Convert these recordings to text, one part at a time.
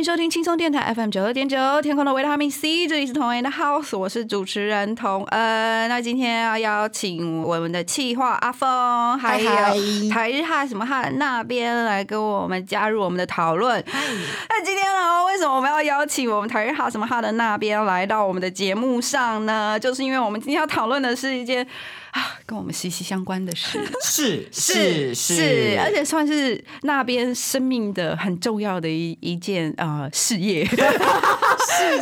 迎收听轻松电台 FM 九二点九，天空的维他命 C，这里是童恩的 House，我是主持人童恩。那今天要邀请我们的企划阿峰，还有台日哈什么哈那边来跟我们加入我们的讨论。那今天呢，为什么我们要邀请我们台日哈什么哈的那边来到我们的节目上呢？就是因为我们今天要讨论的是一件啊跟我们息息相关的事。是是是，而且算是那边生命的很重要的一一件呃事业，事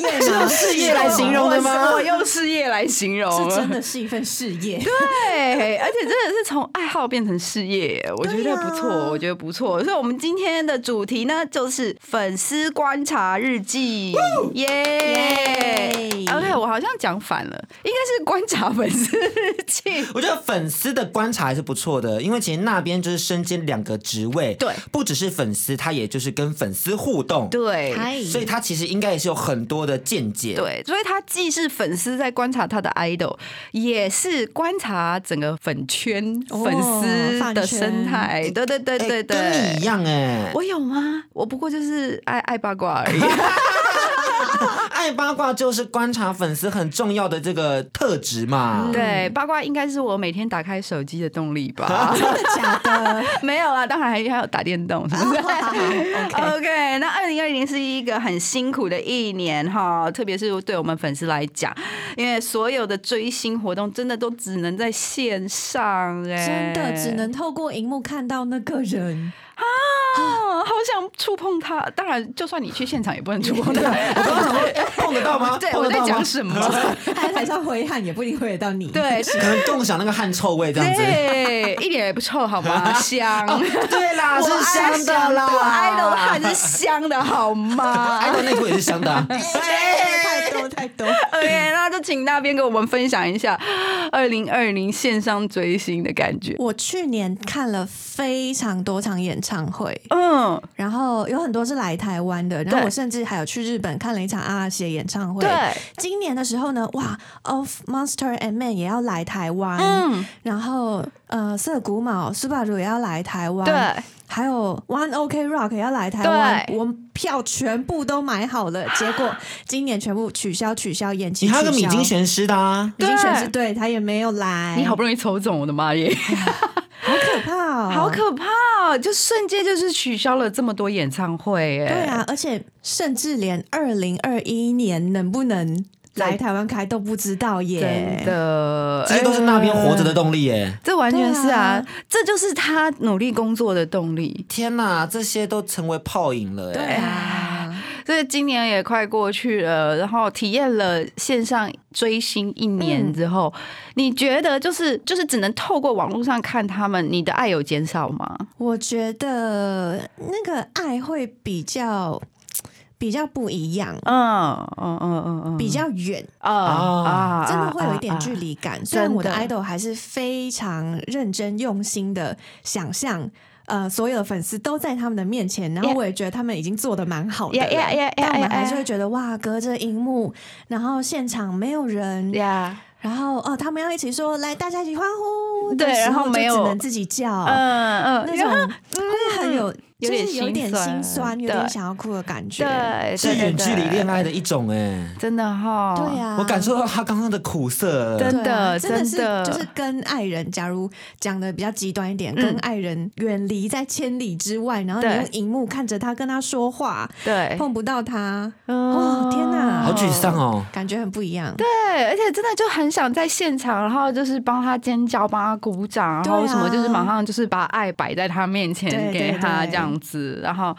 业吗？事业来形容的吗我我用事业来形容，是真的是一份事业。对，而且真的是从爱好变成事业，我觉得不错，啊我觉得不错。所以，我们今天的主题呢，就是粉丝观察日记，耶耶 OK，我好像讲反了，应该是观察粉丝日记。我觉得粉丝的观察还是不错的，因为其实那边就是身兼两个职位，对不只是粉丝，他也就是跟粉丝互动，对，所以他其实应该也是有很多的见解。，对，所以他既是粉丝在观察他的 idol，也是观察整个粉圈、哦粉丝的生态。对对对对对，跟你一样哎，我有吗？我不过就是爱爱八卦而已。爱八卦就是观察粉丝很重要的这个特质嘛。对，八卦应该是我每天打开手机的动力吧？真的假的？没有啊，当然还还有打电动，是不是 OK，？OK，那二零二零是一个很辛苦的一年哈，特别是对我们粉丝来讲，因为所有的追星活动真的都只能在线上、哎，真的只能透过荧幕看到那个人。啊，好想触碰他。当然，就算你去现场，也不能触碰他。我刚刚想说，哎碰得到吗？对，我在讲什么？他在台上挥汗也不一定挥得到你。对，可能共享那个汗臭味这样子。对，一点也不臭，好吗？香。对啦，我是香的啦。我爱的汗是香的，好吗爱的内裤也是香的啊。太多太多。？OK，那就请那边跟我们分享一下二零二零线上追星的感觉。我去年看了非常多场演唱会，嗯，然后有很多是来台湾的，然后我甚至还有去日本看了一场阿拉西的演唱会。对，今年的时候呢，哇，Of Monster and Man 也要来台湾，嗯，然后呃，涩谷卯、苏巴鲁也要来台湾，对，还有 One OK Rock 要来台湾，我们票全部都买好了，结果 今年全部取消、取消、延期、你还有个米津玄师的啊。米津玄对师对。他也没有来，你好不容易抽中，我的妈耶，好可怕哦，好可怕哦！就瞬间就是取消了这么多演唱会，哎，对啊，而且甚至连二零二一年能不能来台湾开都不知道耶，真的，这些都是那边活着的动力耶！这完全是啊，这就是他努力工作的动力。天哪，这些都成为泡影了对哎！啊，所以今年也快过去了，然后体验了线上追星一年之后，你觉得就是就是只能透过网络上看他们，你的爱有减少吗？我觉得那个爱会比较比较不一样，嗯嗯嗯嗯嗯，比较远。啊啊。真的会有一点距离感。虽然我的 idol 还是非常认真用心的想象。呃，所有的粉丝都在他们的面前，然后我也觉得他们已经做的蛮好的了。Yeah, yeah, yeah, yeah, 但我们还是会觉得哇，隔着荧幕，然后现场没有人，呀，然后哦，他们要一起说来，大家一起欢呼，对的时候然后没有就只能自己叫，嗯嗯，那然后种会很有，有点就是有点心酸，有点想要哭的感觉。对，是远距离恋爱的一种哎，真的哈，对呀、我感受到他刚刚的苦涩。真的真的。是就是跟爱人，假如讲的比较极端一点，嗯。跟爱人远离在千里之外，然后你用荧幕看着他，跟他说话，对，碰不到他，哦天哪。好沮丧哦。感觉很不一样。对，而且真的就很想在现场，然后就是帮他尖叫，帮他鼓掌，然后什么，就是马上就是把爱摆在他面前给他这样房子，然后。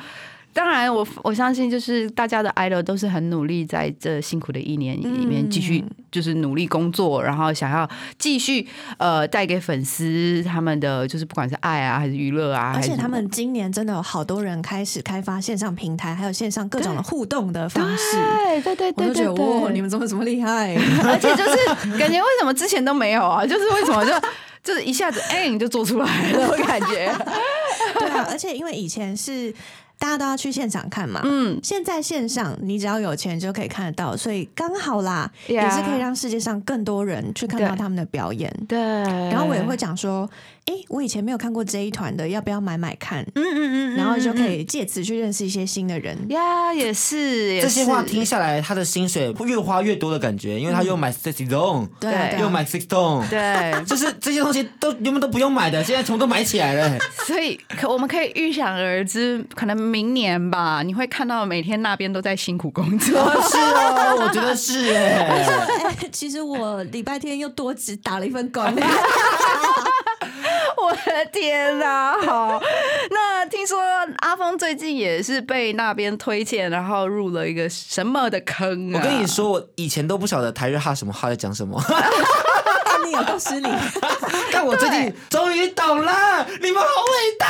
当然我，我相信就是大家的 idol 都是很努力，在这辛苦的一年里面继续就是努力工作，然后想要继续呃带给粉丝他们的就是不管是爱啊还是娱乐啊，而且他们今年真的有好多人开始开发线上平台，还有线上各种的互动的方式。对对对我都觉得对对对，哇，你们怎么这么厉害？而且就是感觉为什么之前都没有啊？就是为什么就 就是一下子哎、你就做出来了，我感觉对啊，而且因为以前是大家都要去现场看嘛，嗯。现在线上你只要有钱就可以看得到，所以刚好啦也是可以让世界上更多人去看到他们的表演。对，然后我也会嗯讲说，哎，我以前没有看过这一团的，要不要买买看？嗯嗯嗯，然后就可以以借此去认识一些新的人。呀，也是也这些话是听下来，他的薪水会越花越多的感觉，因为他又买 sexy zone，对又买 six t o n e 对，就是这些东西都原本都不用买的，现在全部都买起来了。所以可我们可以预想而知，可能明年吧，你会看到每天那边都在辛苦工作。是哦，我觉得是哎。哎，其实我礼拜天又多只打了一份工。天哪！好，那听说阿峰最近也是被那边推荐，然后入了一个什么的坑啊？我跟你说，我以前都不晓得台日哈什么哈在讲什么，有够失礼。但我最近终于懂了，你们好伟大。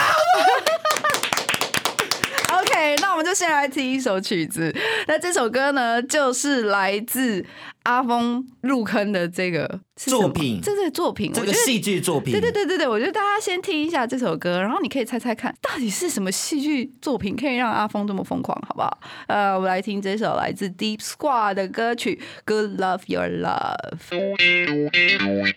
OK，那我们就先来听一首曲子。那这首歌呢，就是来自阿峰入坑的这个作品这是作品，这个戏剧作品，对对对对对，我觉得大家先听一下这首歌，然后你可以猜猜看，到底是什么戏剧作品可以让阿峰这么疯狂，好不好？呃，我们来听这首来自 Deep Squad 的歌曲《Good Love Your Love》。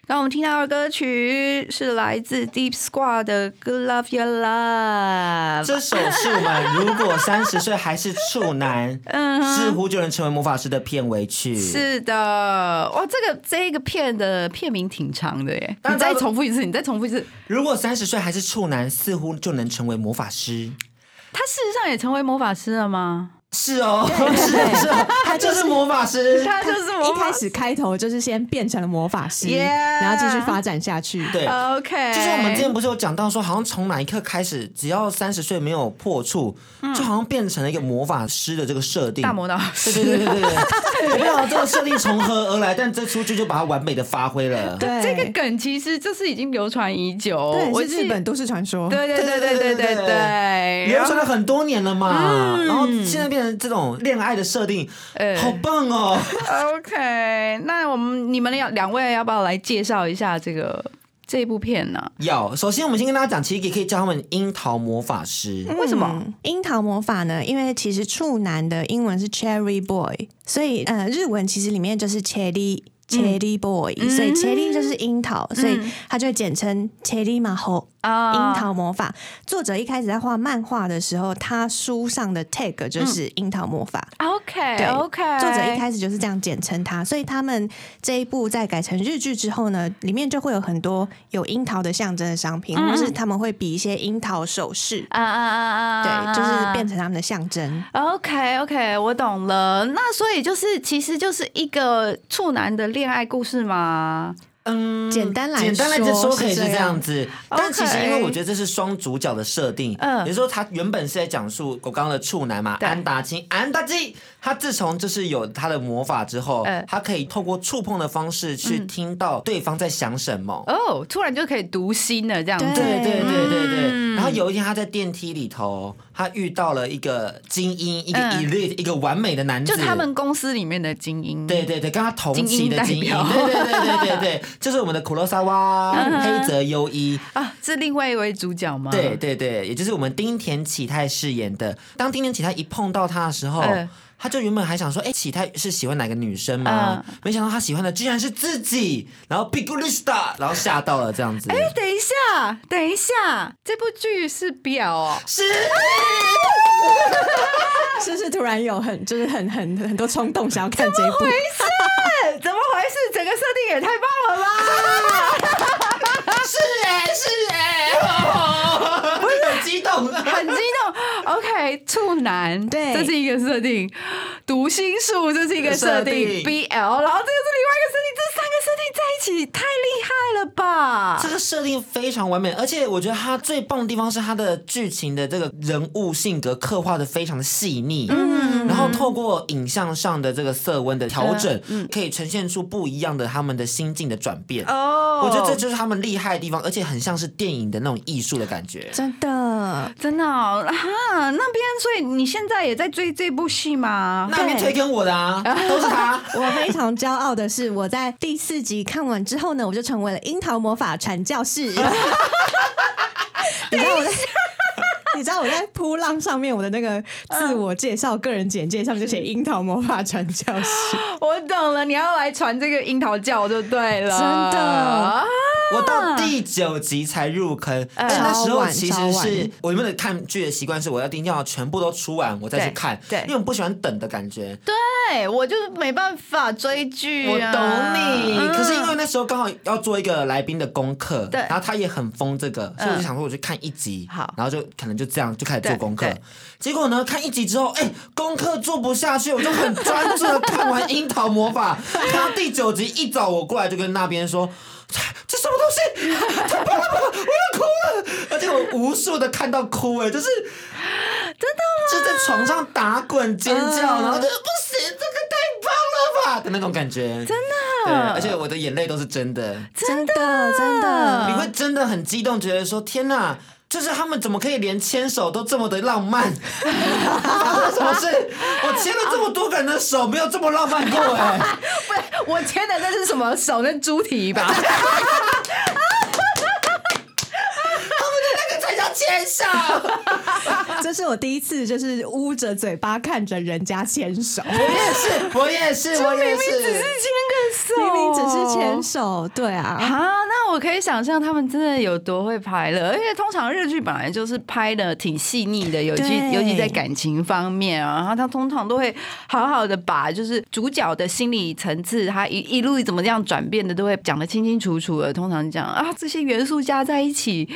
刚我们听到的歌曲是来自 Deep Squad 的《Good Love Your Love》。这首是我们如果三十岁还是处男，嗯似乎就能成为魔法师的片尾曲。是的，哇，这个这个片的片名挺长的耶，你再重复一次，你再重复一次。如果三十岁还是处男，似乎就能成为魔法师。他事实上也成为魔法师了吗？是哦，是哦是哦，他就是魔法师。他就是一魔法师。开始开头就是先变成了魔法师 Yeah 然后继续发展下去。对，OK，就是我们之前不是有讲到说，好像从哪一刻开始，只要三十岁没有破处，就好像变成了一个魔法师的这个设定。大魔导对师。对对对对对，我不知道这个设定从何而来，但这出剧就把它完美的发挥了。对，这个梗其实就是已经流传已久，我对是日本。都市传说。对对对对对对对，流传了很多年了嘛，然后现在变成这种恋爱的设定，呃好棒哦！OK，那我们你们两两位要不要来介绍一下这个这部片呢？要首先我们先跟大家讲，其实也可以叫他们樱桃魔法师。为什么？嗯樱桃魔法呢？因为其实处男的英文是 Cherry Boy，所以呃，日文其实里面就是 Cherry。Cherry Boy，、嗯所以 Cherry 就是樱桃，所以它就会简称 Cherry 马猴啊樱桃魔法。作者一开始在画漫画的时候，他书上的 tag 就是樱桃魔法。OK 对 OK，作者一开始就是这样简称它，所以他们这一部在改成日剧之后呢，里面就会有很多有樱桃的象征的商品，嗯或是他们会比一些樱桃首饰，啊啊啊啊，对，就是变成他们的象征。OK OK，我懂了。那所以就是，其实就是一个处男的恋爱故事吗？嗯，简单来简单来说说可以是这样。样子，但其实因为我觉得这是双主角的设定，嗯。也就是说他原本是在讲述我刚刚的处男嘛，安达清，安达基，他自从就是有他的魔法之后嗯，他可以透过触碰的方式去听到对方在想什么。哦，突然就可以读心了，这样子。对对对对对，有一天他在电梯里头，他遇到了一个精英，一个嗯 elite，、一个完美的男子，就他们公司里面的精英。对对对，跟他同期的精英，对对对对对对，就是我们的苦洛沙哇黑泽优一，啊，是另外一位主角吗？对对对，也就是我们丁田启泰饰演的。当丁田启泰一碰到他的时候，嗯他就原本还想说，哎，启泰是喜欢哪个女生吗？嗯没想到他喜欢的居然是自己，然后 Big Lista，然后吓到了这样子。哎，等一下，等一下，这部剧是表哦。是，是不是突然有很就是很很很多冲动想要看这一部？回事？怎么回事？整个设定也太棒了吧！是哎，是哎，哦不是很激动，很激动。OK，处男，对。这是一个设定；读心术，这是一个设定。定。；BL，然后这个是另外一个设定，这在一起起，太厉害了吧这！个设定非常完美，而且我觉得它最棒的地方是它的剧情的这个人物性格刻画的非常的细腻，嗯，然后透过影像上的这个色温的调整，嗯可以呈现出不一样的他们的心境的转变。哦我觉得这就是他们厉害的地方，而且很像是电影的那种艺术的感觉。真的，真的哦哈，那边所以你现在也在追这部戏吗？那边推给我的啊，都是他。我非常骄傲的是，我在第四集看完之后呢，我就成为了樱桃魔法传教士。你知道我在。你知道我在扑浪上面，我的那个自我介绍、个人简介上面就写“樱桃魔法传教士。我懂了，你要来传这个樱桃教就对了，真的。啊我到第九集才入坑，但那时候其实稍是晚。我原本的看剧的习惯是，我要一定要全部都出完我再去看，对。对因为我不喜欢等的感觉。对我就是没办法追剧、我啊，懂你，嗯。可是因为那时候刚好要做一个来宾的功课，对。然后他也很疯这个，所以我就想说我去看一集，好。然后就可能就这样就开始做功课对。结果呢，看一集之后，哎，功课做不下去，我就很专注的看完《樱桃魔法》，看到第九集，一早我过来就跟那边说。这什么东西？太棒了吧！我要哭了，而且我无数的看到哭，哎，就是真的吗？就在床上打滚尖叫，嗯然后就是不行，这个太棒了吧的那种感觉，真的。对，而且我的眼泪都是真的，”，真的真的你会真的很激动，觉得说天哪！就是他们怎么可以连牵手都这么的浪漫？发生什么事？我牵了这么多个人的手，没有这么浪漫过哎、不我牵的那是什么手？那猪蹄吧？那个才叫牵手。这是我第一次就是捂着嘴巴看着人家牵手，我也是，我也是，我也是。牵个手，明明只是牵手，对啊，啊，那我可以想象他们真的有多会拍了，而且通常日剧本来就是拍的挺细腻的，尤其尤其在感情方面啊，然后他通常都会好好的把就是主角的心理层次，他一一路怎么这样转变的，都会讲的清清楚楚的。通常讲啊，这些元素加在一起，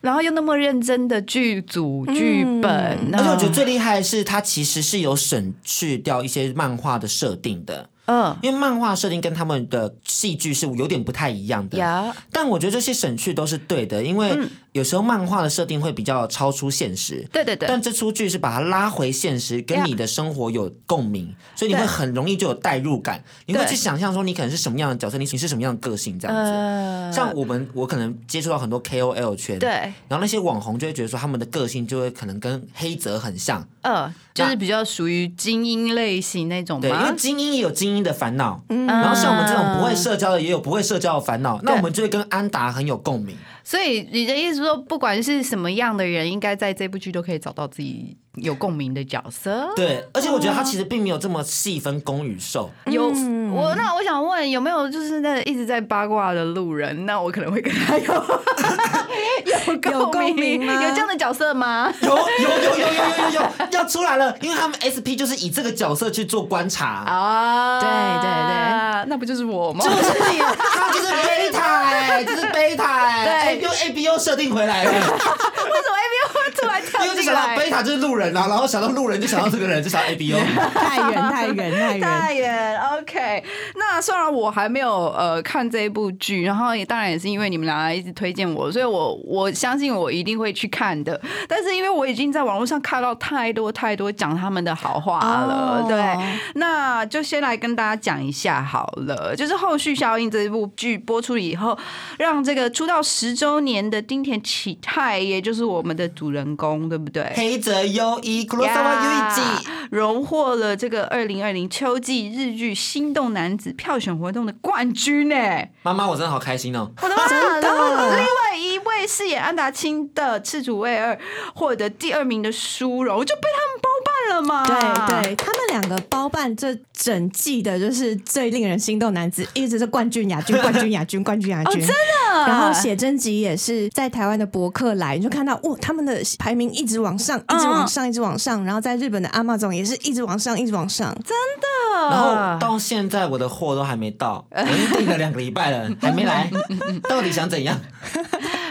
然后又那么认真的剧组剧本，而且我觉得最厉害的是，它其实是有省去掉一些漫画的设定的。嗯因为漫画设定跟他们的戏剧是有点不太一样的。呀，但我觉得这些省去都是对的，因为有时候漫画的设定会比较超出现实。对对对，但这出剧是把它拉回现实，跟你的生活有共鸣，所以你会很容易就有代入感，你会去想象说你可能是什么样的角色，你你是什么样的个性这样子。呃。像我们，我可能接触到很多 KOL 圈，对，然后那些网红就会觉得说他们的个性就会可能跟黑泽很像，呃，就是比较属于精英类型那种对，因为？精英也有精英的烦恼，嗯。然后像我们这种不会社交的也有不会社交的烦恼，那我们就会跟安达很有共鸣。所以你的意思说，不管是什么样的人，应该在这部剧都可以找到自己有共鸣的角色。对，而且我觉得他其实并没有这么细分攻与受。有我那我想问，有没有就是那一直在八卦的路人？那我可能会跟他有 有共鸣吗？有这样的角色吗？有有有有有有有,有要出来了，因为他们 SP 就是以这个角色去做观察啊。对对对，那不就是我吗？就是你，他就是。塔哎，这是贝塔哎，用 A B U 设定回来了，为什么因为就想到？贝塔就是路人啊，然后想到路人就想到这个人，就想到 ABO。太远太远太远。太远，OK。那虽然我还没有呃看这一部剧，然后也当然也是因为你们俩一直推荐我，所以我我相信我一定会去看的。但是因为我已经在网络上看到太多太多讲他们的好话了，哦对，那就先来跟大家讲一下好了。就是后续效应这一部剧播出以后，让这个出道十周年的丁田启泰，也就是我们的主人公，对不对？黑泽优一、黒沢优一季，荣获了这个二零二零秋季日剧心动男子票选活动的冠军呢！妈妈我真的好开心哦。我的妈！真的然后另外一位饰演安达清的赤主卫二获得第二名的殊荣，就被他们包办了嘛？对对，他们两个包办这整季的，就是最令人心动男子，一直是冠军、亚军、冠军、亚军、冠军、亚军，真的。然后写真集也是在台湾的博客来，你就看到哇，他们的排名一直往上，一直往上，一直往上。然后在日本的阿玛总也是一直往上，一直往上。真的然后到现在我的货都还没到，我已经订了两个礼拜了，还没来，到底想怎样？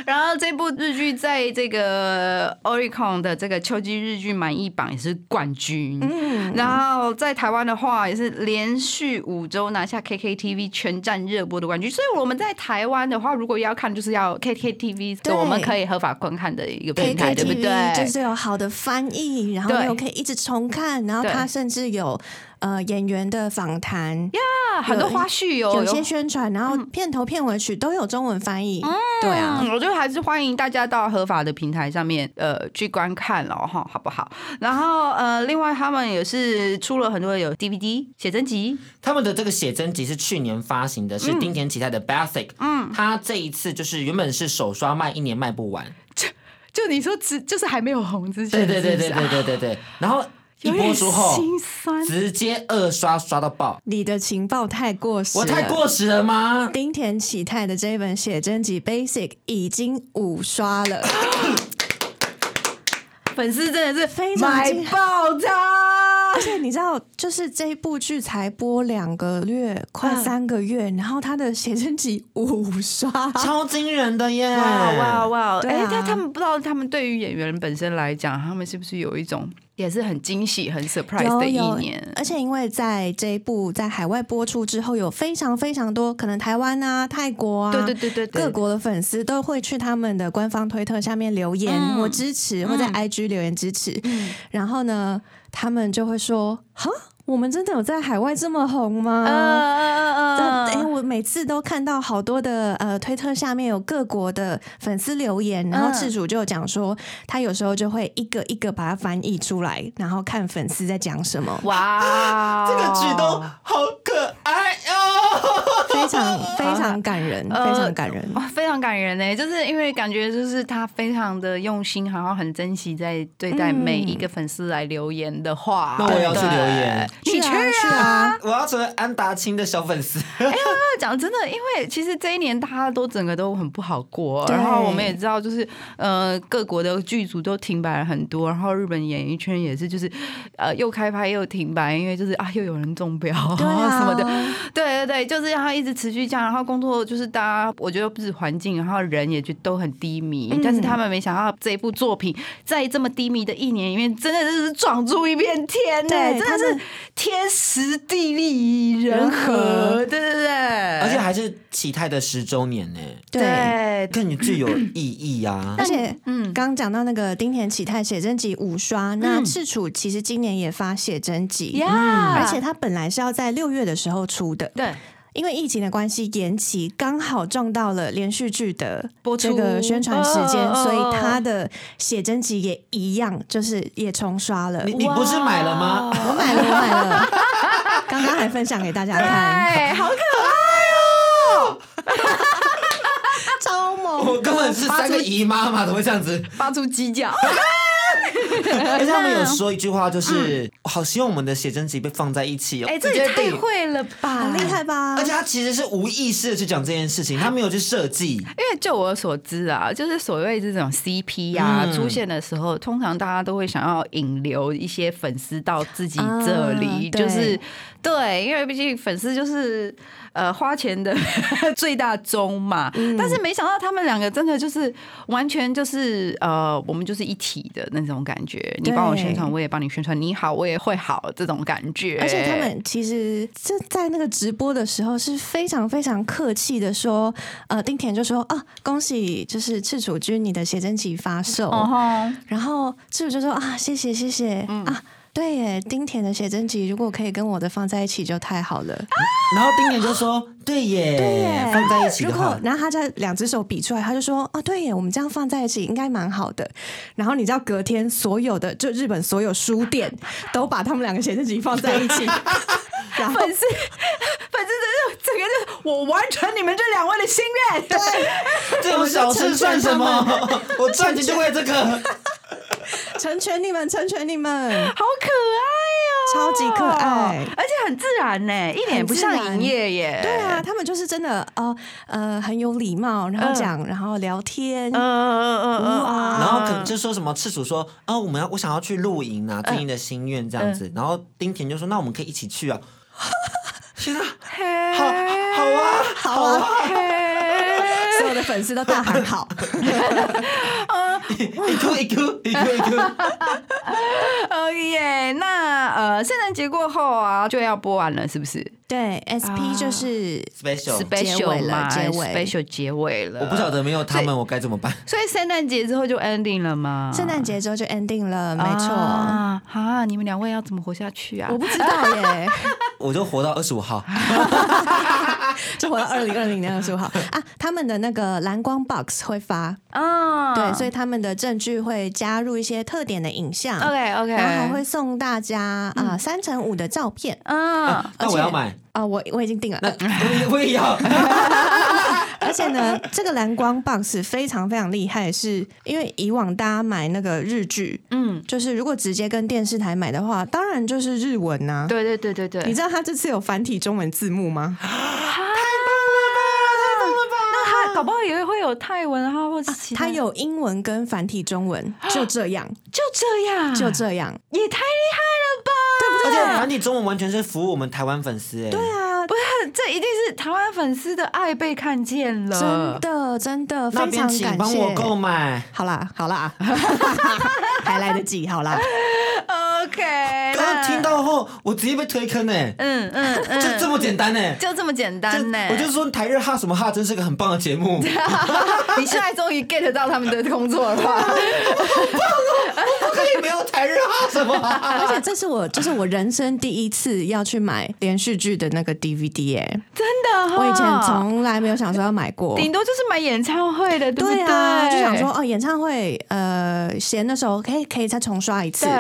然后这部日剧在这个 Oricon 的这个秋季日剧满意榜也是冠军。嗯，然后在台湾的话，也是连续五周拿下 KKTV 全站热播的冠军。所以我们在台湾的话，如果要看，就是要 KKTV，对我们可以合法观看的一个平台，对不对？就是有好的翻译，然后对又可以一直重看，然后对它甚至有呃演员的访谈，呀，很多花絮有有些宣传，然后片头片尾曲都有中文翻译。嗯。对啊，嗯，我觉得还是欢迎大家到合法的平台上面呃去观看了哈，好不好？然后呃，另外他们也是出了很多有 DVD 写真集，他们的这个写真集是去年发行的，是丁田启泰的 Basic。嗯，他这一次就是原本是首刷卖一年卖不完，就你说只就是还没有红之前，对对对对对对对对。然后一播出后，心酸。直接二刷刷到爆。你的情报太过时，我太过时了吗？丁田启泰的这一本写真集《Basic》已经五刷了，粉丝真的是非常买惊爆它而。且你知道，就是这一部剧才播两个月，快嗯三个月，然后他的写真集五刷，超惊人的耶！哇哇哇！哎、但他们不知道，他们对于演员本身来讲，他们是不是有一种也是很惊喜、很 surprise 的一年？而且因为在这一部在海外播出之后，有非常非常多可能台湾啊、泰国啊，对对对对对。各国的粉丝都会去他们的官方推特下面留言，嗯我支持，或在 IG 留言支持。然后呢，他们就会说：“哈，我们真的有在海外这么红吗？”呃这哎、我每次都看到好多的呃推特下面有各国的粉丝留言，然后嗯事主就讲说，他有时候就会一个一个把它翻译出来，然后看粉丝在讲什么，哇，这个举动好可爱哦。非常非常感人，呃非常感人。哇，非常感人呢，就是因为感觉就是他非常的用心，然后很珍惜在对待每一个粉丝来留言的话。那我要去留言你去去啊去啊！我要成为安达清的小粉丝。那讲真的，因为其实这一年大家都整个都很不好过，然后我们也知道，就是呃各国的剧组都停摆了很多，然后日本演艺圈也是就是呃又开拍又停摆，因为就是啊又有人中标 什么的，对对对，就是让他一直持续这样，然后工作就是大家我觉得不止环境，然后人也就都很低迷，嗯。但是他们没想到这一部作品在这么低迷的一年里面，真的是闯出一片天呢，对真的是天时地利人人和，和对对对，而且还是启泰的十周年呢，对。对，更具有意义啊而！且，嗯。嗯，刚刚讲到那个丁田启泰写真集五刷，那赤楚其实今年也发写真集，呀嗯而且他本来是要在六月的时候出的，对因为疫情的关系延期，刚好撞到了连续剧的播出这个宣传时间，所以他的写真集也一样，就是也重刷了。你你不是买了吗？我买了，我买了，刚刚还分享给大家看，哎，好可爱哦！超猛！我根本是三个姨妈嘛，怎么会这样子？发出鸡叫，而且他们有说一句话，就是好希望我们的写真集被放在一起哦。哎，这也太会了吧，厉害吧？而且他其实是无意识的去讲这件事情，他没有去设计。因为就我所知啊，就是所谓这种 CP 啊、嗯出现的时候，通常大家都会想要引流一些粉丝到自己这里，就是对，因为毕竟粉丝就是呃花钱的 最大宗嘛。嗯但是没想到他们两个真的就是完全就是呃，我们就是一体的那种感觉。你帮我宣传，我也帮你宣传，你好，我也会好这种感觉。而且他们其实就在那个直播的时候是非常非常客气的说，呃，丁田就说啊，恭喜就是赤楚君你的写真集发售，然后赤楚就说啊，谢谢谢谢、嗯啊。对耶，丁田的写真集如果可以跟我的放在一起就太好了。然后丁田就说：“对耶，对耶，放在一起如果的话，然后他在两只手比出来，他就说啊，对耶，我们这样放在一起应该蛮好的。然后你知道隔天所有的就日本所有书店都把他们两个写真集放在一起，然后粉丝，粉丝真是整个就是我完成你们这两位的心愿。对，这种小事算什么？我赚钱就为这个。成全你们，成全你们。好可爱哦，超级可爱而且很自然呢，一点也不像营业耶。对啊，，他们就是真的呃呃很有礼貌，然后讲，然后聊天，嗯嗯嗯嗯哇然后可能就说什么赤楚说：“啊，我们要我想要去露营啊，最近的心愿这样子。”然后丁田就说：“那我们可以一起去啊。”天啊，嘿好好啊，好啊！所有的粉丝都大喊好。一哭一哭一哭一哭，哦耶！那呃，圣诞节过后啊，就要播完了，是不是对，SP 就是 special。结尾？special 了结尾，special 结尾了。我不晓得没有他们我该怎么办。所以圣诞节之后就 ending 了吗？圣诞节之后就 ending 了，没错。啊啊！你们两位要怎么活下去啊我？不知道耶，我就活到二十五号，就活到二零二零年二十五号啊。他们的那个蓝光 box 会发，啊对，所以他们的证据会加入一些特点的影像 OK OK，然后还会送大家啊三乘五的照片。啊那我要买，啊，我我已经定了。那我也 我也要。而且呢，这个蓝光棒是非常非常厉害，是因为以往大家买那个日剧，嗯，就是如果直接跟电视台买的话，当然就是日文呐、对对对对对，你知道他这次有繁体中文字幕吗？那他搞不好也会有泰文啊，或者是其他他有英文跟繁体中文，就这样，就这样，就这样。也太厉害了吧！而且繁体中文完全是服务我们台湾粉丝哎。对啊，不是，这一定是台湾粉丝的爱被看见了，真的真的那边非常感请帮我购。买。好啦好啦，还来得及，好啦。OK，后，我直接被推坑呢，嗯嗯嗯，就这么简单呢。就这么简单呢。我就说台日哈什么哈真是个很棒的节目，你现在终于 get 到他们的工作了吧？以没有台日哈什么哈。而且这是我，就是我人生第一次要去买连续剧的那个 DVD 哎、真的哈，我以前从来没有想说要买过。顶多就是买演唱会的，对不对？对啊，就想说哦，演唱会呃闲的时候可以可以再重刷一次。对，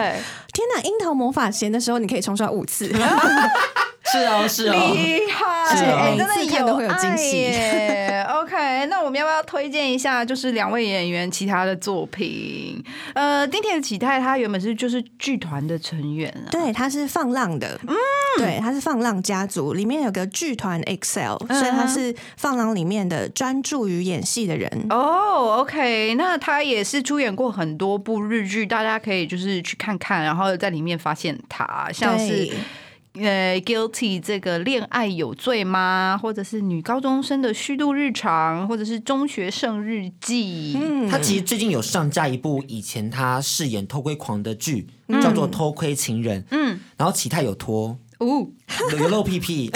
天哪，樱桃魔法闲的时候你可以重刷五次。是哦是哦，厉害，真的有次看都会有惊喜。耶 OK，那我们要不要推荐一下，就是两位演员其他的作品？呃，丁田启泰他原本是就是剧团的成员啊，对，他是放浪的，嗯，对，他是放浪家族，里面有个剧团 Excel，、嗯所以他是放浪里面的专注于演戏的人。哦、o k 那他也是出演过很多部日剧，大家可以就是去看看，然后在里面发现他，像是对呃，guilty 这个恋爱有罪吗？或者是女高中生的虚度日常，或者是中学生日记。嗯他其实最近有上架一部以前他饰演偷窥狂的剧，叫做《偷窥情人》。嗯，然后启泰有脱，哦有有露屁屁。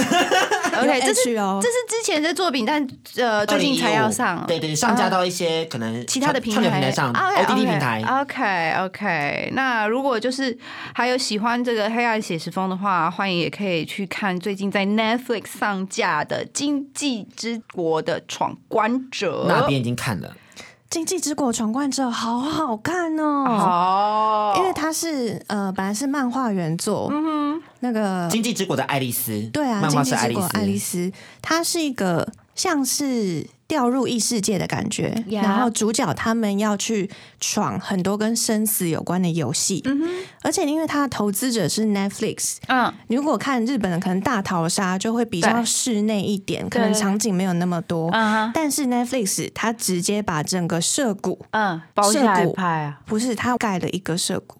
，OK，这是哦这是之前的作品，但呃最近才要上。对对，上架到一些可能其他的平台平台上啊 OK，，OTT 平台。OK OK，那如果就是还有喜欢这个黑暗写实风的话，欢迎也可以去看最近在 Netflix 上架的《经济之国的闯关者》。那边已经看了，《经济之国闯关者》好好看哦，哦，因为它是呃本来是漫画原作，嗯那个《经济之国的爱丽丝》对啊，漫《经济画是爱丽之国爱丽。丝》，它是一个像是掉入异世界的感觉 Yeah 然后主角他们要去闯很多跟生死有关的游戏，而且因为它的投资者是 Netflix，嗯。你如果看日本的可能大逃杀就会比较室内一点，可能对场景没有那么多。嗯哼。但是 Netflix 它直接把整个涉谷，嗯，包下来拍啊，不是它盖了一个涉谷，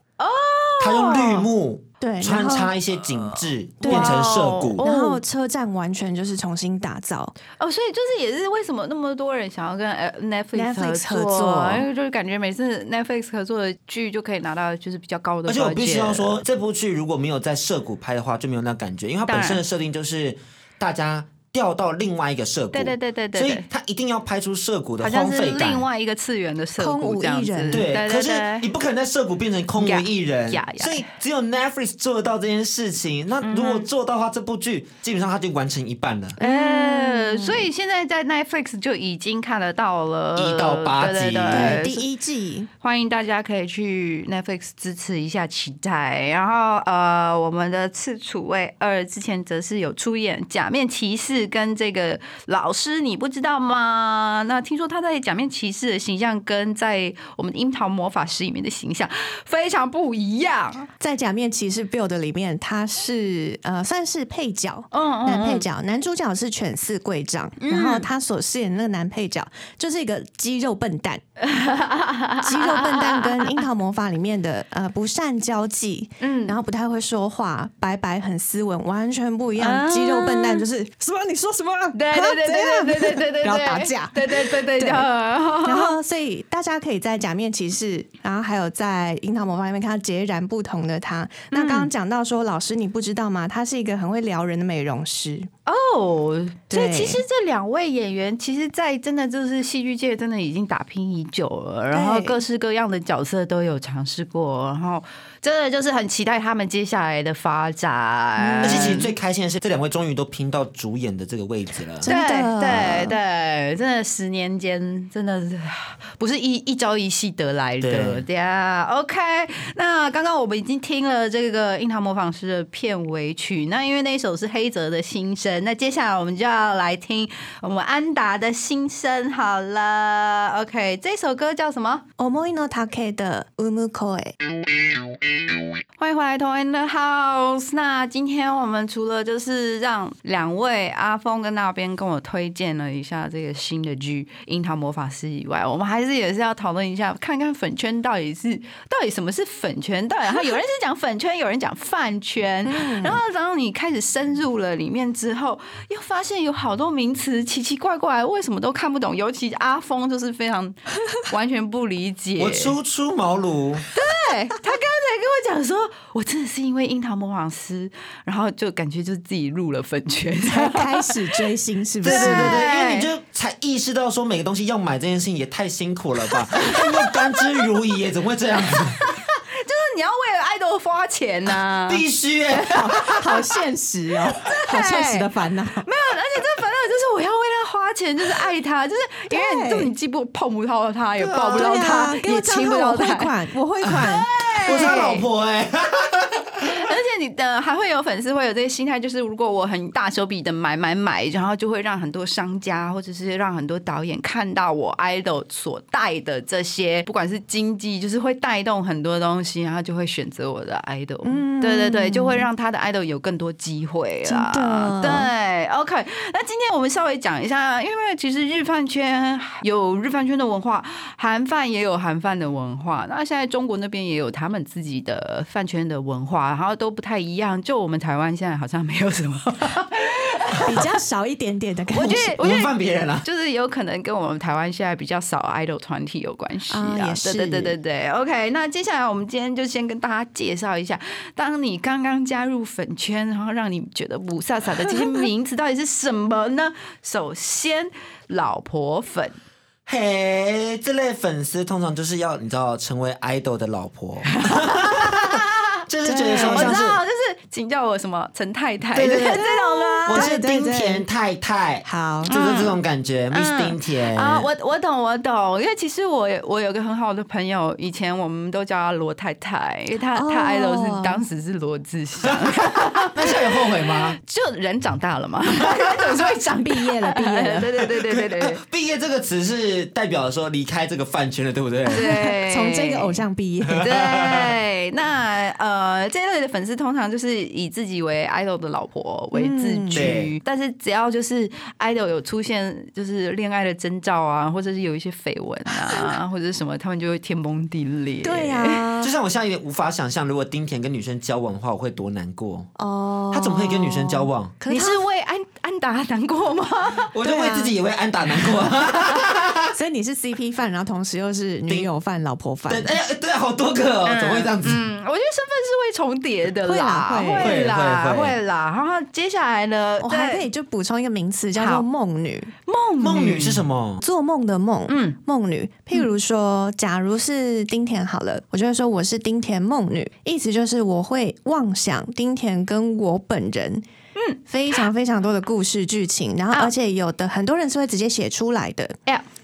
他用绿幕对，穿插一些景致，对变成涩谷。哦然后车站完全就是重新打造，哦，所以就是也是为什么那么多人想要跟呃 Netflix Netflix 合合作。因为就是感觉每次 Netflix 合作的剧就可以拿到就是比较高的，而且我必须要说，，这部剧如果没有在涩谷拍的话，就没有那感觉，因为它本身的设定就是大家调到另外一个涉谷，对对对对对所以他一定要拍出涉谷的好像是荒废感。另。外一个次元的涉空无谷这样子，人。对，对可是你不可能在涉谷变成空无一人。所以只有 Netflix 做得到这件事情。那如果做到的话，这部剧基本上它就完成一半了。哎，所以现在在 Netflix 就已经看得到了。一到八对对集对第一季。欢迎大家可以去 Netflix 支持一下期待。然后呃，我们的次楚卫二之前则是有出演《假面骑士》跟这个老师，你不知道吗？那听说他在《假面骑士》的形象跟在我们《樱桃魔法师》里面的形象非常不一样。在《假面骑士 Build》里面，他是呃算是配角，嗯男配角，男主角是犬饲贵丈，然后他所饰演的那个男配角就是一个肌肉笨蛋，肌肉笨蛋跟《樱桃魔法》里面的呃不善交际，嗯然后不太会说话，白白很斯文，完全不一样。啊肌肉笨蛋就是什么？你说什么？对对对对对对对对对，然后打架，对对对对对。然后，所以大家可以在假面骑士，然后还有在樱桃魔法里面看到截然不同的他。那刚刚讲到说，老师你不知道吗？他是一个很会撩人的美容师哦。所以其实这两位演员，其实，在真的就是戏剧界，真的已经打拼已久了，然后各式各样的角色都有尝试过，然后。真的就是很期待他们接下来的发展，而且其实最开心的是，这两位终于都拼到主演的这个位置了。对对对，真的十年间真的是不是一一朝一夕得来的。对啊，OK。那刚刚我们已经听了这个《樱桃模仿师》的片尾曲，那因为那一首是黑泽的心声，那接下来我们就要来听我们安达的心声。好了，OK，这首歌叫什么？Omoino Take 的 Umukoi。欢迎回来，同 in the house。那今天我们除了就是让两位阿峰跟那边跟我推荐了一下这个新的剧《樱桃魔法师》以外，我们还是也是要讨论一下，看看粉圈到底是到底什么是粉圈，到底他有人是讲粉圈，有人讲饭圈。然后，然后你开始深入了里面之后，又发现有好多名词奇奇怪怪，为什么都看不懂？尤其阿峰就是非常 完全不理解。我初出茅庐，对他刚才。跟我讲说，我真的是因为樱桃魔法师，然后就感觉就是自己入了粉圈，才开始追星，是不是？对对对，因为你就才意识到说每个东西要买这件事情也太辛苦了吧？因为甘之如饴，怎么会这样子？就是你要为了爱豆花钱呐，必须，好现实哦，好现实的烦恼。没有，而且这烦恼就是我要为他花钱，就是爱他，就是因为就你既不碰不到他，也抱不到他，也亲不到他，款，我汇款。我是他老婆哎。而还会有粉丝会有这个心态，就是如果我很大手笔的买买买，然后就会让很多商家或者是让很多导演看到我 idol 所带的这些，不管是经济，就是会带动很多东西，然后就会选择我的 idol。嗯，对对对，就会让他的 idol 有更多机会啦。对，OK。那今天我们稍微讲一下，因为其实日饭圈有日饭圈的文化，韩饭也有韩饭的文化，那现在中国那边也有他们自己的饭圈的文化，然后。都不太一样，就我们台湾现在好像没有什么，比较少一点点的感觉。我觉得，我觉得犯别人了，就是有可能跟我们台湾现在比较少 idol 团体有关系啊。对对对对对，OK。那接下来我们今天就先跟大家介绍一下，当你刚刚加入粉圈，然后让你觉得五飒飒的这些名词到底是什么呢？首先，老婆粉，嘿，这类粉丝通常就是要你知道成为 idol 的老婆。就是觉得说，我知道，就是请叫我什么陈太太，对对对，这种的，我是丁田太太，好，就是这种感觉，Miss 丁田。啊，我我懂我懂，因为其实我我有个很好的朋友，以前我们都叫他罗太太，因为她她爱豆是当时是罗志祥，那现在有后悔吗？就人长大了嘛，总是会长毕业了，毕业了，对对对对对对，毕业这个词是代表说离开这个饭圈了，对不对？对，从这个偶像毕业，对，那呃。呃，这一类的粉丝通常就是以自己为 idol 的老婆为自居，但是只要就是 idol 有出现就是恋爱的征兆啊，或者是有一些绯闻啊，或者是什么，他们就会天崩地裂。对呀，就像我现在有点无法想象，如果丁田跟女生交往的话，我会多难过哦。他怎么可以跟女生交往？你是为安安达难过吗？我就为自己也会安打难过。所以你是 CP 饭，然后同时又是女友饭、老婆饭。对，哎，对，好多个哦，怎么会这样子？嗯，我觉得身份是会重叠的啦，会啦，会啦。然后接下来呢，我还可以就补充一个名词，叫做梦女。梦梦女是什么？做梦的梦。嗯，梦女。譬如说，假如是丁田好了，我就会说我是丁田梦女，意思就是我会妄想丁田跟我本人。嗯，非常非常多的故事剧情，然后而且有的很多人是会直接写出来的。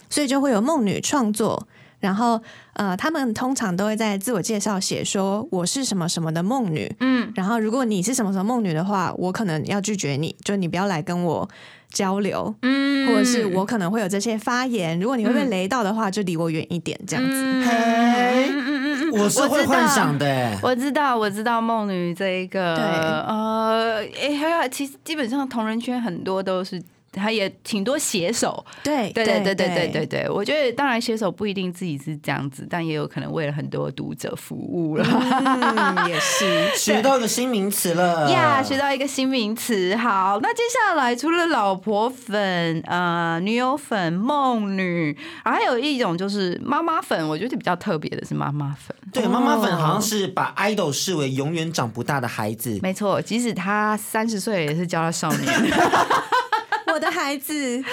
所以就会有梦女创作，然后呃，他们通常都会在自我介绍写说我是什么什么的梦女，嗯，然后如果你是什么什么梦女的话，我可能要拒绝你，就你不要来跟我交流，嗯，或者是我可能会有这些发言，如果你会被雷到的话，就离我远一点，这样子。嗯。嗯嗯，我是会幻想的，我知道，我知道梦女这一个，对，呃，哎，还有其实基本上同人圈很多都是。他也挺多写手，对对对对对对对对，我觉得当然写手不一定自己是这样子，但也有可能为了很多读者服务了。嗯，也是。学到一个新名词了呀学到一个新名词。好，那接下来除了老婆粉、呃女友粉、梦女，还有一种就是妈妈粉。我觉得比较特别的是妈妈粉。对，妈妈粉好像是把 idol 视为永远长不大的孩子。没错，即使他三十岁也是叫他少年。我的孩子，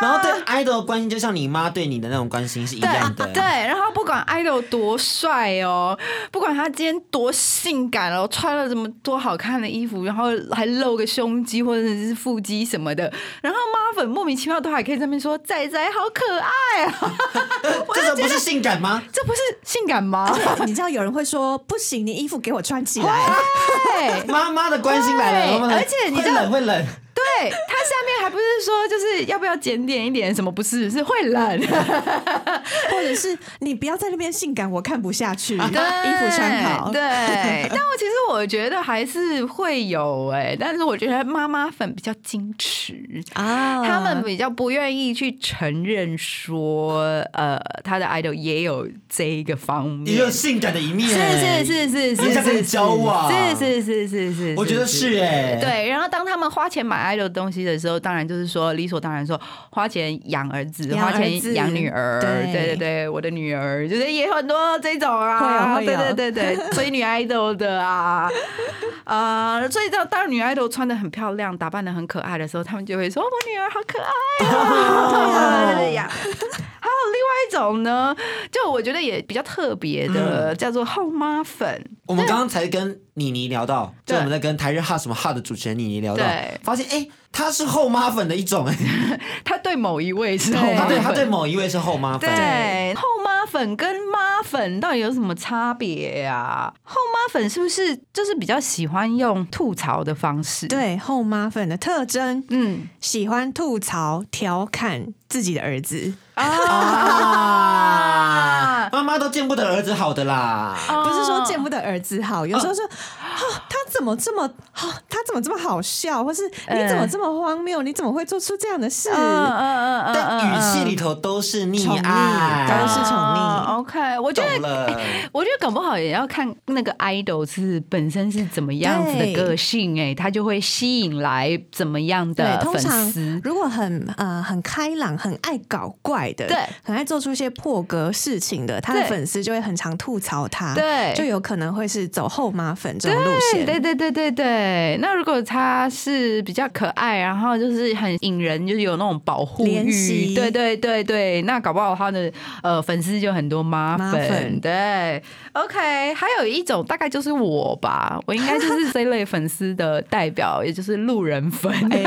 然后对 idol 的关心，就像你妈对你的那种关心是一样的。对，然后不管 idol 多帅哦，不管他今天多性感哦，穿了这么多好看的衣服，然后还露个胸肌或者是腹肌什么的，然后妈粉莫名其妙都还可以在那边说仔仔好可爱啊，这个不是性感吗？这不是性感吗？你知道有人会说不行，你衣服给我穿起来。对，妈妈的关心来了，而且你会知道冷会冷。对，他下面还不是说就是要不要检点一点什么？不是，是会冷。或者是你不要在那边性感，我看不下去。对衣服穿好，对，但我其实我觉得还是会有哎、但是我觉得妈妈粉比较矜持。啊。他们比较不愿意去承认说，呃，他的 idol 也有这一个方面，也有性感的一面，是是是是是人家跟你是交往。是是是是是，我觉得是哎，，对，然后当他们花钱买 idol 东西的时候，当然就是说理所当然说花钱养儿子，花钱养女儿，对。对对对，我的女儿就是也有很多这种啊，对对对对，追女 idol 的啊，啊，所以当当女 idol 穿的很漂亮，打扮的很可爱的时候，他们就会说我女儿好可爱啊，这样。还有另外一种呢，就我觉得也比较特别的，叫做后妈粉。我们刚刚才跟妮妮聊到，就对我们在跟台日哈什么哈的主持人妮妮聊到对，发现哎，她是后妈粉的一种哎，她 对某一位是后妈粉，她对她对某一位是后妈粉，对，后妈粉跟妈粉到底有什么差别呀、后妈粉是不是就是比较喜欢用吐槽的方式？，对后妈粉的特征，嗯。喜欢吐槽、调侃自己的儿子。啊，妈妈都见不得儿子好的啦。不是说见不得儿子好，有时候说，啊，他怎么这么，啊，他怎么这么好笑，或是你怎么这么荒谬，你怎么会做出这样的事？嗯嗯嗯但语气里头都是溺爱，都是宠溺哦 OK，我觉懂得。了。我觉得搞不好也要看那个 idol 是本身是怎么样子的个性、哎，他就会吸引来怎么样，的粉丝。如果很呃很开朗、很爱搞怪的，对，很爱做出一些破格事情的，他的粉丝就会很常吐槽他，对。就有可能会是走后妈粉这种路对线。对对对对对，那如果他是比较可爱，然后就是很引人，就是有那种保护欲，对对对对，那搞不好他的呃粉丝就很多妈粉。对，OK，还有一种大概就是我吧，我应该就是这类粉丝的代表，也就是路人粉。哎，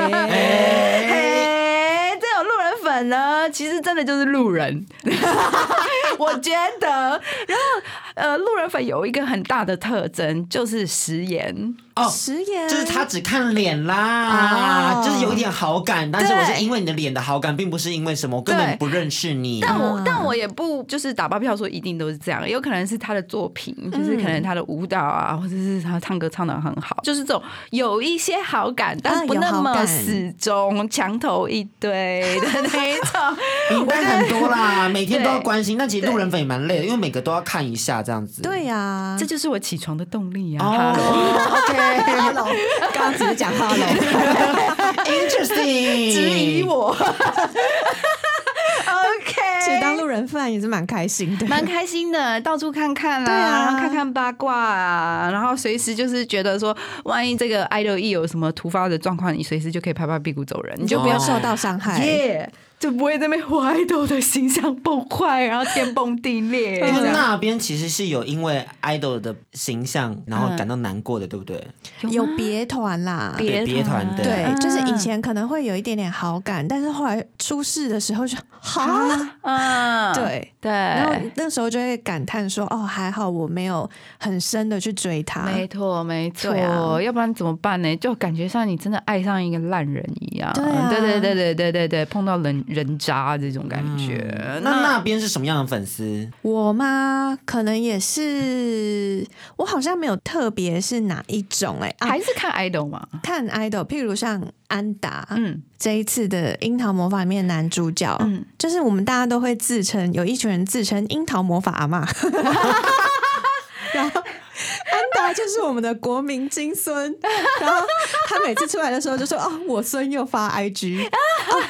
这种路人粉呢，其实真的就是路人，我觉得。然后，呃，路人粉有一个很大的特征，就是食言。哦，食言就是他只看脸啦，哦就是有一点好感，但是我是因为你的脸的好感，并不是因为什么，我根本不认识你。但我、嗯但我也不就是打包票说一定都是这样，有可能是他的作品，就是可能他的舞蹈啊，或者是他唱歌唱的很好，就是这种有一些好感，但不那么好感死忠，墙头一堆的那一种。名单很多啦，每天都要关心，那其实路人粉也蛮累的，因为每个都要看一下这样子。对呀、这就是我起床的动力啊！哦，Hello，刚刚只是讲 Hello，，interesting，质疑我。其实当 OK，路人饭也是蛮开心的。蛮开心的，到处看看啦啊，啊然后看看八卦啊，然后随时就是觉得说，万一这个 idol 一有什么突发的状况，你随时就可以拍拍屁股走人，你你就不要就不要受到伤害。耶。就不会在那边我 idol 的形象崩坏，然后天崩地裂。因为那边其实是有因为 idol 的形象，然后感到难过的，对不对？有别团啦，别别团的对，嗯就是以前可能会有一点点好感，但是后来出事的时候就哈，嗯，对。对，然后那时候就会感叹说：“哦，还好我没有很深的去追他。没错，没错，啊。要不然怎么办呢？就感觉像你真的爱上一个烂人一样。对啊。对对对对对对对，碰到人人渣这种感觉。那那边是什么样的粉丝？”我吗？可能也是，我好像没有特别是哪一种哎、啊，还是看 idol 嘛？看 idol，譬如像安达，嗯，这一次的《樱桃魔法》里面男主角，嗯就是我们大家都会自称，有一群人自称樱桃魔法阿妈，然后就是我们的国民金孙，然后他每次出来的时候就说：“哦，我孙又发 IG，、哦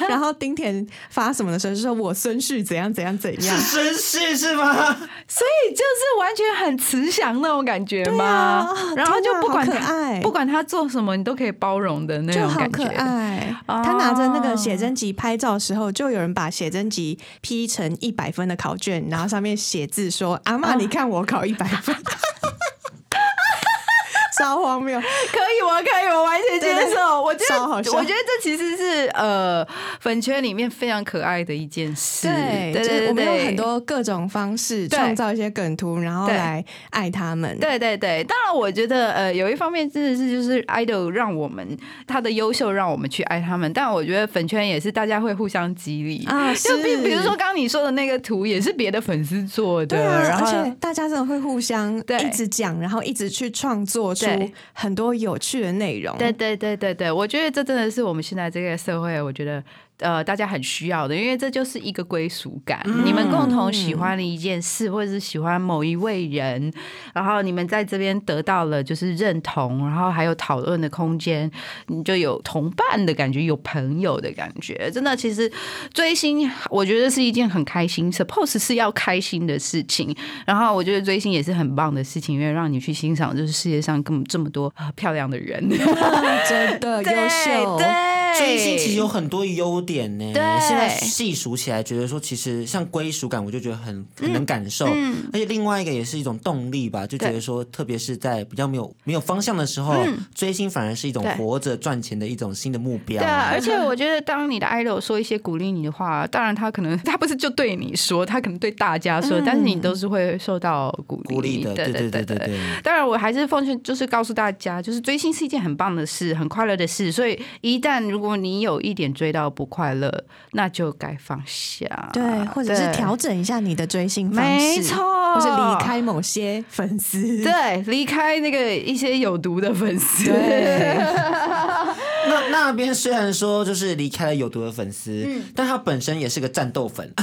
然后丁田发什么的时候就说我孙婿怎样怎样怎样是。绅士是吗？所以就是完全很慈祥那种感觉对吗？啊然后就不管他爱不管他做什么，你都可以包容的那就好可种感觉。爱，哦他拿着那个写真集拍照的时候，就有人把写真集 P 成一百分的考卷，然后上面写字说：“阿妈，你看我考一百分。”超荒谬，可以，我可以，我完全接受。我觉得，我觉得这其实是呃粉圈里面非常可爱的一件事。对，对我们用很多各种方式创造一些梗图，然后来爱他们。对对对，当然，我觉得呃，有一方面真的是就是 idol 让我们他的优秀让我们去爱他们，但我觉得粉圈也是大家会互相激励。啊就比比如说刚刚你说的那个图，也是别的粉丝做的，对啊，而且大家真的会互相对。一直讲，然后一直去创作很多有趣的内容。对对对对对，我觉得这真的是我们现在这个社会，我觉得呃大家很需要的，因为这就是一个归属感。你们共同喜欢的一件事，或者是喜欢某一位人，然后你们在这边得到了就是认同，然后还有讨论的空间，你就有同伴的感觉，有朋友的感觉。真的，其实追星，我觉得是一件很开心，suppose 是要开心的事情。然后我觉得追星也是很棒的事情，因为让你去欣赏就是世界上这么这么多、呃漂亮的人。真的 优秀。对，追星其实有很多优点呢。对现在细数起来，觉得说其实像归属感，我就觉得很很能感受。嗯而且另外一个也是一种动力吧，就觉得说，特别是在比较没有没有方向的时候，追星反而是一种活着赚钱的一种新的目标。对啊，而且我觉得，当你的 idol 说一些鼓励你的话，当然他可能他不是就对你说，他可能对大家说，但是你都是会受到鼓励鼓励的，对对对对对。当然，我还是奉劝，就是告诉大家，就是追星是一件很棒的事，很快乐的事。所以，一旦如果你有一点追到不快乐，那就该放下。对，或者是调整一下你的追星方式，没错或是离开某些粉丝。对离开那个一些有毒的粉丝。对，那那边虽然说就是离开了有毒的粉丝，嗯但他本身也是个战斗粉。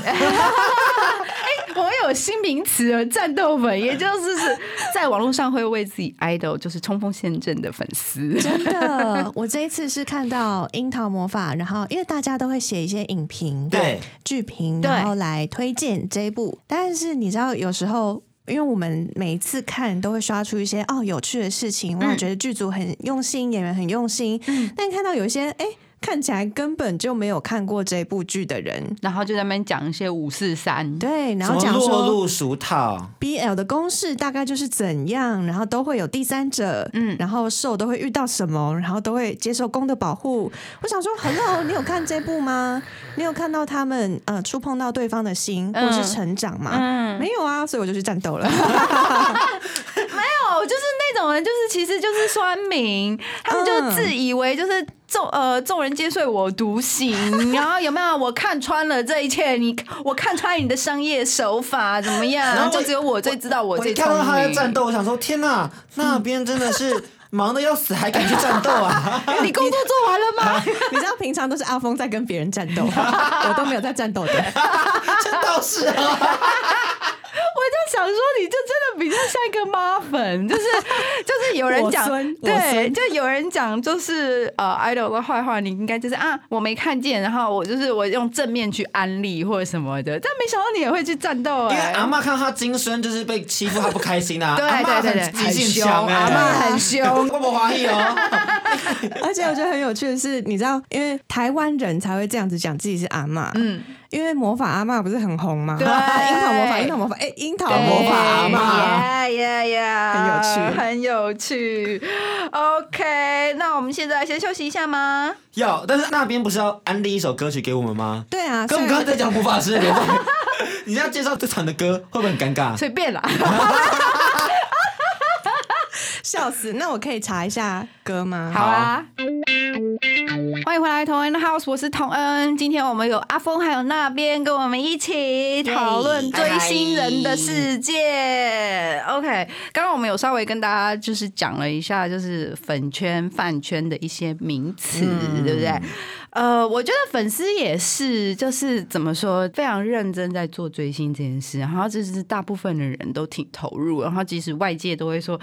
我有新名词了，战斗粉，也就是是在网络上会为自己 idol 就是冲锋陷阵的粉丝。真的，我这一次是看到《樱桃魔法》，然后因为大家都会写一些影评、对剧评，然后来推荐这一部。但是你知道，有时候。因为我们每一次看都会刷出一些哦有趣的事情，嗯我觉得剧组很用心，演员很用心。但看到有一些哎看起来根本就没有看过这部剧的人，然后就在那边讲一些五四三，对，然后讲说落入俗套，BL 的公式大概就是怎样，然后都会有第三者，嗯，然后受都会遇到什么，然后都会接受公的保护。我想说，Hello，你有看这部吗？你有看到他们呃触碰到对方的心或是成长吗？嗯没有啊，所以我就去战斗了。没有，就是那种人，就是其实就是酸民，他们就自以为就是众呃众人皆睡我独醒，然后有没有我看穿了这一切？你我看穿你的商业手法怎么样？然后就只有我最知道我我最聪一看到他在明。战斗，我想说天哪，那边真的是忙的要死，还敢去战斗啊！你工作做完了吗？你知道平常都是阿峰在跟别人战斗，我都没有在战斗的。这倒是啊，我就想说，你就真的比较像一个妈粉，就是 就是有人讲对，就有人讲，就是呃，idol 的坏话，你应该就是啊，我没看见，然后我就是我用正面去安利或者什么的，但没想到你也会去战斗、因为哎，阿妈看到他金孙就是被欺负，他不开心啊。对对对对。很急性凶阿嬷很凶。我不怀疑哦。而且我觉得很有趣的是，你知道，因为台湾人才会这样子讲自己是阿嬷，嗯，因为魔法阿妈不是很红吗？对樱桃魔法，樱桃魔法，哎、樱桃魔法阿妈。耶耶耶，很有趣很有趣。OK，那我们现在先休息一下吗？要，但是那边不是要安利一首歌曲给我们吗？对啊，跟我们刚刚在讲魔法师的 你这样介绍这场的歌会不会很尴尬？随便啦。笑死。那我可以查一下歌吗？好啊，欢迎回来，同恩的 house，我是童恩。今天我们有阿峰还有那边跟我们一起讨论追星人的世界。OK，刚刚我们有稍微跟大家就是讲了一下，就是粉圈、饭圈的一些名词，对不对？呃，我觉得粉丝也是，就是怎么说，非常认真在做追星这件事，然后就是大部分的人都挺投入，然后即使外界都会说。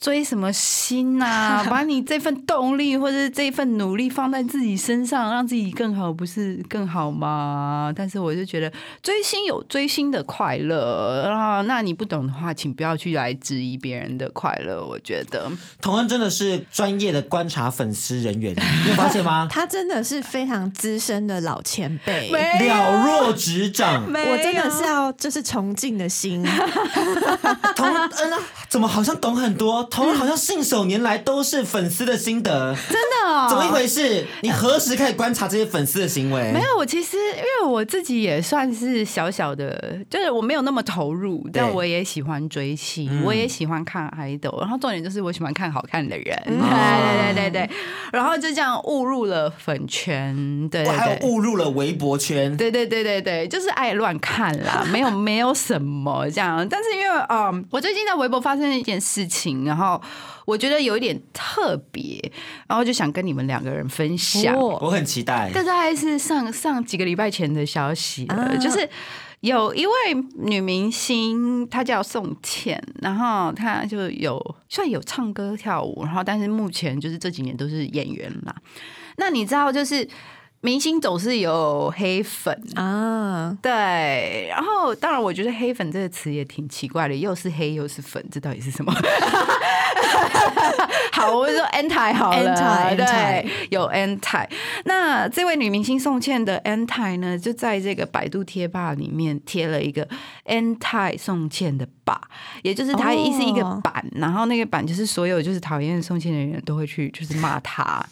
追什么星呐？把你这份动力或者这份努力放在自己身上，让自己更好，不是更好吗？但是我就觉得追星有追星的快乐啊，那你不懂的话，请不要去来质疑别人的快乐。我觉得童恩真的是专业的观察粉丝人员，你有发现吗？他真的是非常资深的老前辈，了若指掌。我真的是要就是崇敬的心。童恩啊，怎么好像懂很多？童恩好像信手拈来都是粉丝的心得，真的哦？怎么一回事？你何时开始观察这些粉丝的行为？没有，我其实因为我自己也算是小小的，就是我没有那么投入，但我也喜欢追星，我也喜欢看 idol，然后重点就是我喜欢看好看的人，对对对对对，然后就这样误入了粉圈，对还有，误入了微博圈，对对对对对，就是爱乱看啦，没有没有什么这样，但是因为嗯，我最近在微博发生了一件事情，然后。我觉得有一点特别，然后就想跟你们两个人分享。我很期待。这大概是上上几个礼拜前的消息了，就是有一位女明星，她叫宋茜，然后她就有算有唱歌跳舞，然后但是目前就是这几年都是演员嘛。那你知道，就是明星总是有黑粉啊，对。然后当然，我觉得黑粉这个词也挺奇怪的，又是黑又是粉，这到底是什么？好，我就说 anti 好了，对，有 anti。那这位女明星宋茜的 anti 呢，就在这个百度贴吧里面贴了一个 anti 宋茜的吧，也就是它意思一个版，然后那个版就是所有就是讨厌宋茜的人都会去就是骂他，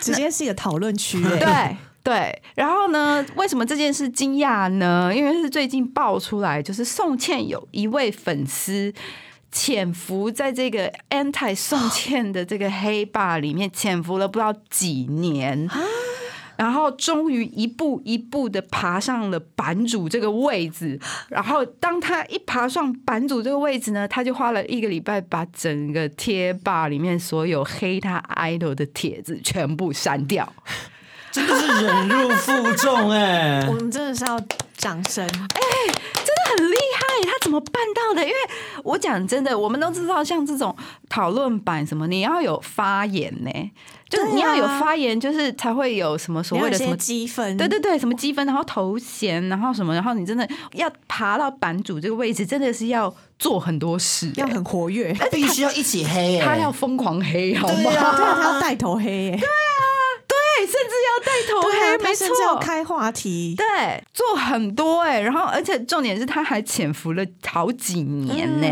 直接是一个讨论区。对对，然后呢，为什么这件事惊讶呢？因为是最近爆出来，就是宋茜有一位粉丝。潜伏在这个 anti 宋茜的这个黑霸里面，潜伏了不知道几年，然后终于一步一步的爬上了版主这个位置。然后当他一爬上版主这个位置呢，他就花了一个礼拜把整个贴吧里面所有黑他 idol 的帖子全部删掉。真的是忍辱负重哎！我们真的是要掌声哎，很厉害，他怎么办到的？因为我讲真的，我们都知道，像这种讨论版什么，你要有发言呢，就是你要有发言，就是才会有什么所谓的什么积分，对对对，什么积分，然后头衔，然后什么，然后你真的要爬到版主这个位置，真的是要做很多事，要很活跃，必须要一起黑，他要疯狂黑，好吗？对啊，他要带头黑，对啊。甚至要带头黑，没错，开话题，对，做很多哎，然后而且重点是他还潜伏了好几年呢，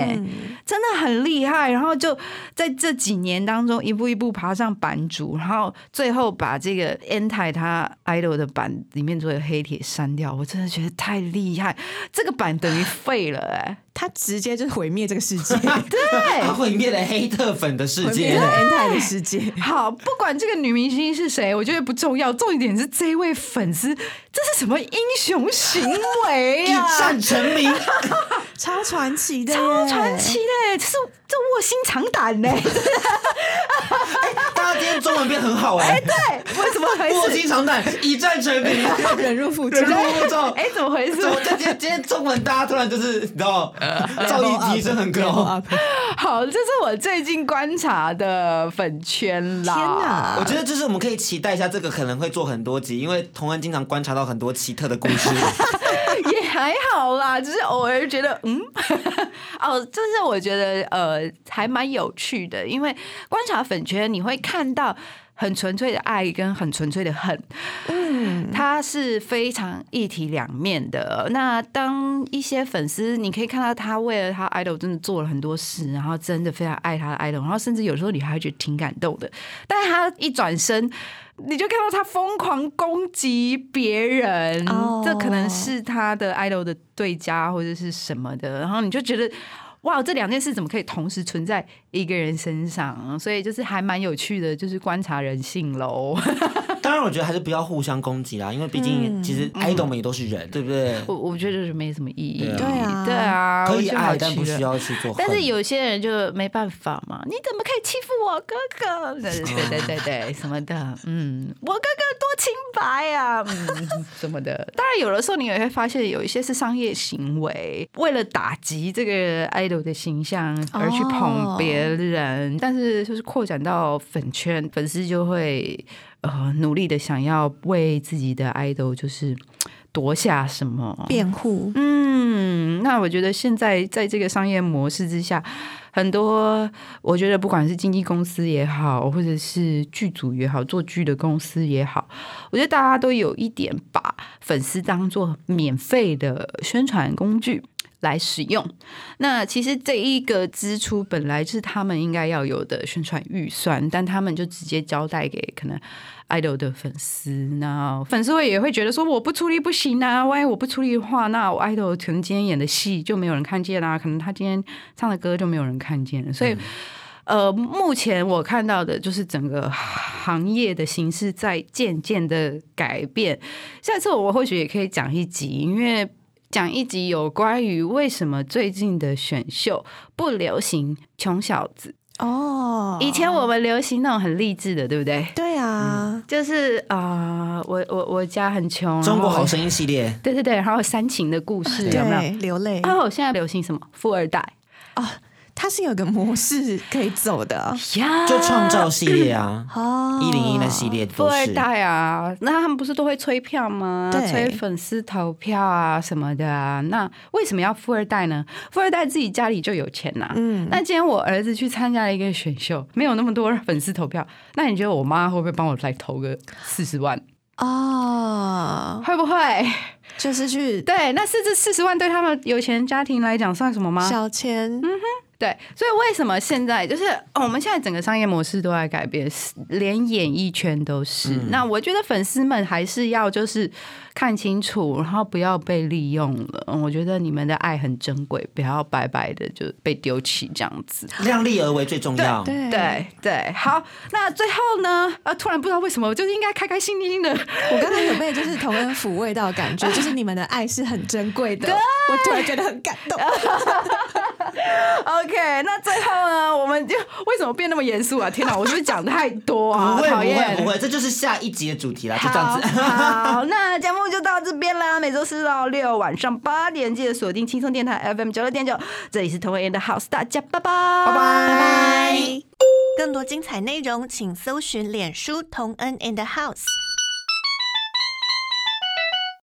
真的很厉害。然后就在这几年当中，一步一步爬上版主，然后最后把这个 anti 他 idol 的版里面所有黑帖删掉。我真的觉得太厉害，这个版等于废了哎。他直接就毁灭这个世界，对，他毁灭了黑特粉的世界，anti 的世界。好，不管这个女明星是谁，我觉得不重要，重点是这位粉丝，这是什么英雄行为啊？一战成名，超传奇的，超传奇的，这是这卧薪尝胆呢。今天中文变很好哎，对，为什么？卧薪尝胆，一战成名，忍辱负重，忍辱负重。哎，怎么回事？今天今天中文大家突然就是你知道。造诣提升很高，好，这是我最近观察的粉圈啦。天哪，我觉得就是我们可以期待一下，这个可能会做很多集，因为同恩经常观察到很多奇特的故事。还好啦，只是偶尔觉得，嗯，哦，就是我觉得呃，还蛮有趣的，因为观察粉圈你会看到。很纯粹的爱跟很纯粹的恨，嗯，它是非常一体两面的。那当一些粉丝，你可以看到他为了他 idol 真的做了很多事，然后真的非常爱他的 idol，然后甚至有时候你还会觉得挺感动的。但是他一转身，你就看到他疯狂攻击别人，这可能是他的 idol 的对家或者是什么的，然后你就觉得。哇，这两件事怎么可以同时存在一个人身上？所以就是还蛮有趣的，就是观察人性喽。当然，我觉得还是不要互相攻击啦，因为毕竟其实 idol 们也都是人，对不对？我我觉得是没什么意义。对啊对啊，可以爱，但不需要去做。但是有些人就没办法嘛，你怎么可以欺负我哥哥？对对对对 对，什么的，嗯，我哥哥多清白呀、嗯，什么的。当然，有的时候你也会发现，有一些是商业行为，为了打击这个 idol 的形象而去捧别人，但是就是扩展到粉圈，粉丝就会呃努力的想要为自己的 idol 就是夺下什么辩护，嗯，那我觉得现在在这个商业模式之下，很多我觉得不管是经纪公司也好，或者是剧组也好，做剧的公司也好，我觉得大家都有一点把粉丝当做免费的宣传工具。来使用，那其实这一个支出本来是他们应该要有的宣传预算，但他们就直接交代给可能 idol 的粉丝，那粉丝会也会觉得说我不出力不行啊，万一我不出力的话，那我 idol 可能今天演的戏就没有人看见啦、可能他今天唱的歌就没有人看见了，所以。呃，目前我看到的就是整个行业的形势在渐渐的改变。下次我或许也可以讲一集，因为讲一集有关于为什么最近的选秀不流行穷小子。哦，以前我们流行那种很励志的，对不对？对啊，就是啊、我我我家很穷，中国好声音系列，对对对，然后煽情的故事有没有？对，流泪，然后现在流行什么富二代它是有个模式可以走的呀就创造系列啊，哦，一零一那系列富。二代啊，那他们不是都会催票吗？对催粉丝投票啊什么的啊。那为什么要富二代呢？富二代自己家里就有钱呐、嗯，那今天我儿子去参加了一个选秀，没有那么多粉丝投票，那你觉得我妈会不会帮我来投个四十万？哦，会不会？就是去对，那甚至四十万对他们有钱家庭来讲算什么吗？小钱，对，所以为什么现在就是、哦我们现在整个商业模式都在改变，连演艺圈都是。那我觉得粉丝们还是要就是看清楚，然后不要被利用了。嗯我觉得你们的爱很珍贵，不要白白的就被丢弃这样子。量力而为最重要。对对对，好，那最后呢？呃，突然不知道为什么，我就是应该开开心心的。我刚才有被就是同恩抚慰到的感觉，就是你们的爱是很珍贵的，我突然觉得很感动。OK，那最后呢？我们就为什么变那么严肃啊？天哪，我是不是讲太多啊？不会不会不会，这就是下一集的主题啦，就这样子。好，好那节目就到这边啦。每周四到六晚上八点，记得锁定轻松电台 FM 九六点九，这里是同恩的 House，大家拜拜，拜拜拜更多精彩内容，请搜寻脸书同恩 and House。